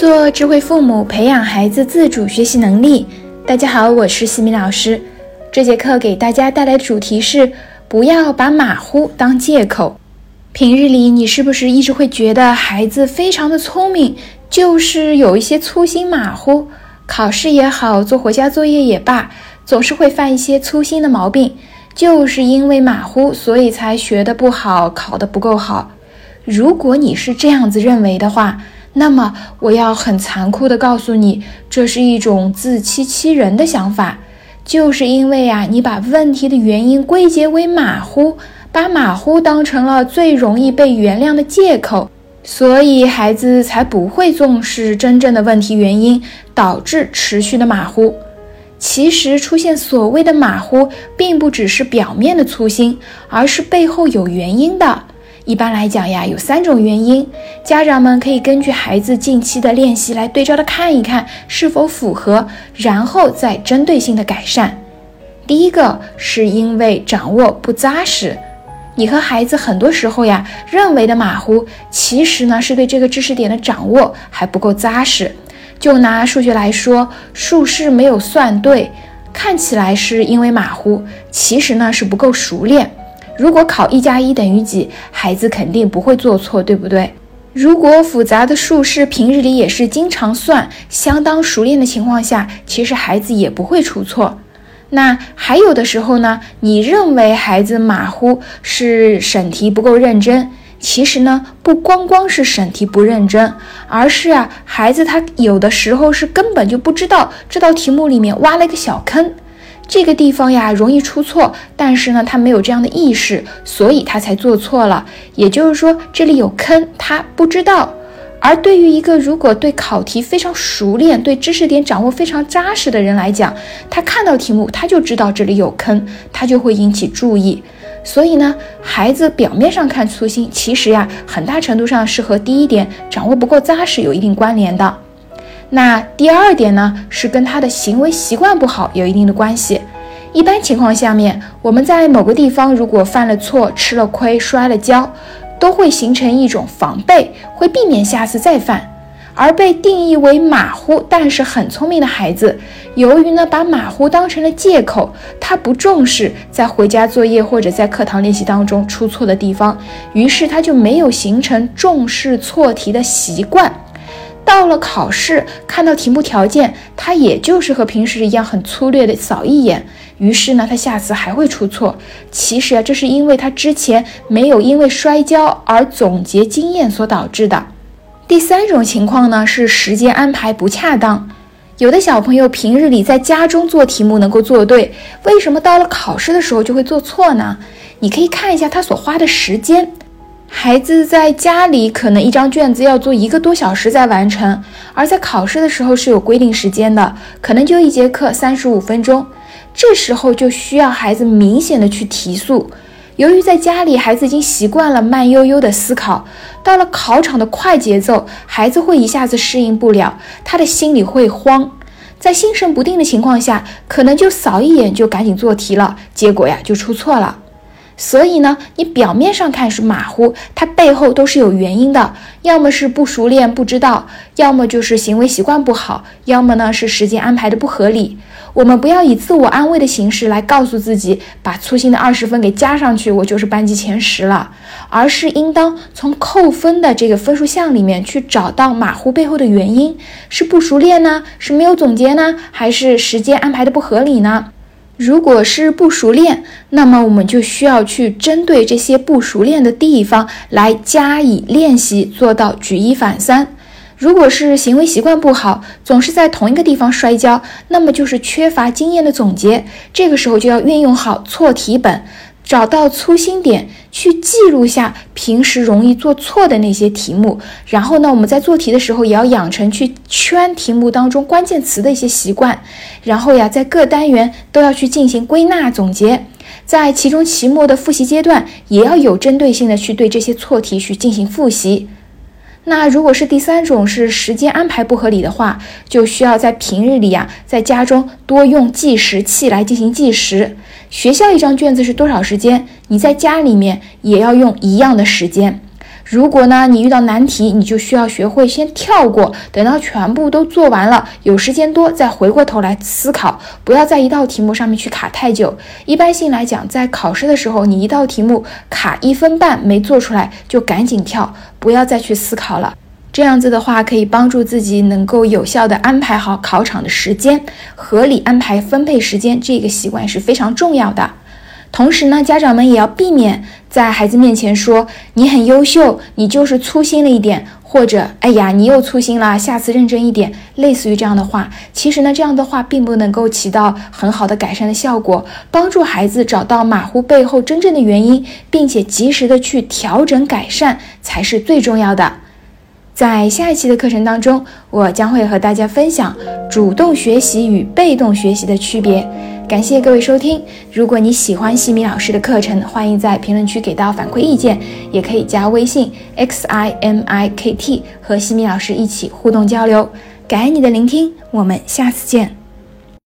做智慧父母，培养孩子自主学习能力。大家好，我是西米老师。这节课给大家带来的主题是：不要把马虎当借口。平日里，你是不是一直会觉得孩子非常的聪明，就是有一些粗心马虎？考试也好，做回家作业也罢，总是会犯一些粗心的毛病，就是因为马虎，所以才学得不好，考得不够好。如果你是这样子认为的话，那么，我要很残酷地告诉你，这是一种自欺欺人的想法。就是因为啊，你把问题的原因归结为马虎，把马虎当成了最容易被原谅的借口，所以孩子才不会重视真正的问题原因，导致持续的马虎。其实，出现所谓的马虎，并不只是表面的粗心，而是背后有原因的。一般来讲呀，有三种原因，家长们可以根据孩子近期的练习来对照的看一看是否符合，然后再针对性的改善。第一个是因为掌握不扎实，你和孩子很多时候呀认为的马虎，其实呢是对这个知识点的掌握还不够扎实。就拿数学来说，数式没有算对，看起来是因为马虎，其实呢是不够熟练。如果考一加一等于几，孩子肯定不会做错，对不对？如果复杂的数式平日里也是经常算，相当熟练的情况下，其实孩子也不会出错。那还有的时候呢，你认为孩子马虎是审题不够认真，其实呢，不光光是审题不认真，而是啊，孩子他有的时候是根本就不知道这道题目里面挖了一个小坑。这个地方呀容易出错，但是呢他没有这样的意识，所以他才做错了。也就是说这里有坑，他不知道。而对于一个如果对考题非常熟练、对知识点掌握非常扎实的人来讲，他看到题目他就知道这里有坑，他就会引起注意。所以呢，孩子表面上看粗心，其实呀很大程度上是和第一点掌握不够扎实有一定关联的。那第二点呢，是跟他的行为习惯不好有一定的关系。一般情况下面，我们在某个地方如果犯了错、吃了亏、摔了跤，都会形成一种防备，会避免下次再犯。而被定义为马虎但是很聪明的孩子，由于呢把马虎当成了借口，他不重视在回家作业或者在课堂练习当中出错的地方，于是他就没有形成重视错题的习惯。到了考试，看到题目条件，他也就是和平时一样很粗略的扫一眼，于是呢，他下次还会出错。其实啊，这是因为他之前没有因为摔跤而总结经验所导致的。第三种情况呢，是时间安排不恰当。有的小朋友平日里在家中做题目能够做对，为什么到了考试的时候就会做错呢？你可以看一下他所花的时间。孩子在家里可能一张卷子要做一个多小时才完成，而在考试的时候是有规定时间的，可能就一节课三十五分钟，这时候就需要孩子明显的去提速。由于在家里孩子已经习惯了慢悠悠的思考，到了考场的快节奏，孩子会一下子适应不了，他的心里会慌，在心神不定的情况下，可能就扫一眼就赶紧做题了，结果呀就出错了。所以呢，你表面上看是马虎，它背后都是有原因的，要么是不熟练不知道，要么就是行为习惯不好，要么呢是时间安排的不合理。我们不要以自我安慰的形式来告诉自己，把粗心的二十分给加上去，我就是班级前十了，而是应当从扣分的这个分数项里面去找到马虎背后的原因，是不熟练呢，是没有总结呢，还是时间安排的不合理呢？如果是不熟练，那么我们就需要去针对这些不熟练的地方来加以练习，做到举一反三。如果是行为习惯不好，总是在同一个地方摔跤，那么就是缺乏经验的总结。这个时候就要运用好错题本。找到粗心点，去记录下平时容易做错的那些题目。然后呢，我们在做题的时候也要养成去圈题目当中关键词的一些习惯。然后呀，在各单元都要去进行归纳总结。在期中、期末的复习阶段，也要有针对性的去对这些错题去进行复习。那如果是第三种是时间安排不合理的话，就需要在平日里呀，在家中多用计时器来进行计时。学校一张卷子是多少时间？你在家里面也要用一样的时间。如果呢，你遇到难题，你就需要学会先跳过，等到全部都做完了，有时间多再回过头来思考，不要在一道题目上面去卡太久。一般性来讲，在考试的时候，你一道题目卡一分半没做出来，就赶紧跳，不要再去思考了。这样子的话，可以帮助自己能够有效的安排好考场的时间，合理安排分配时间，这个习惯是非常重要的。同时呢，家长们也要避免在孩子面前说你很优秀，你就是粗心了一点，或者哎呀你又粗心了，下次认真一点，类似于这样的话。其实呢，这样的话并不能够起到很好的改善的效果，帮助孩子找到马虎背后真正的原因，并且及时的去调整改善才是最重要的。在下一期的课程当中，我将会和大家分享主动学习与被动学习的区别。感谢各位收听。如果你喜欢西米老师的课程，欢迎在评论区给到反馈意见，也可以加微信 x i m i k t 和西米老师一起互动交流。感恩你的聆听，我们下次见。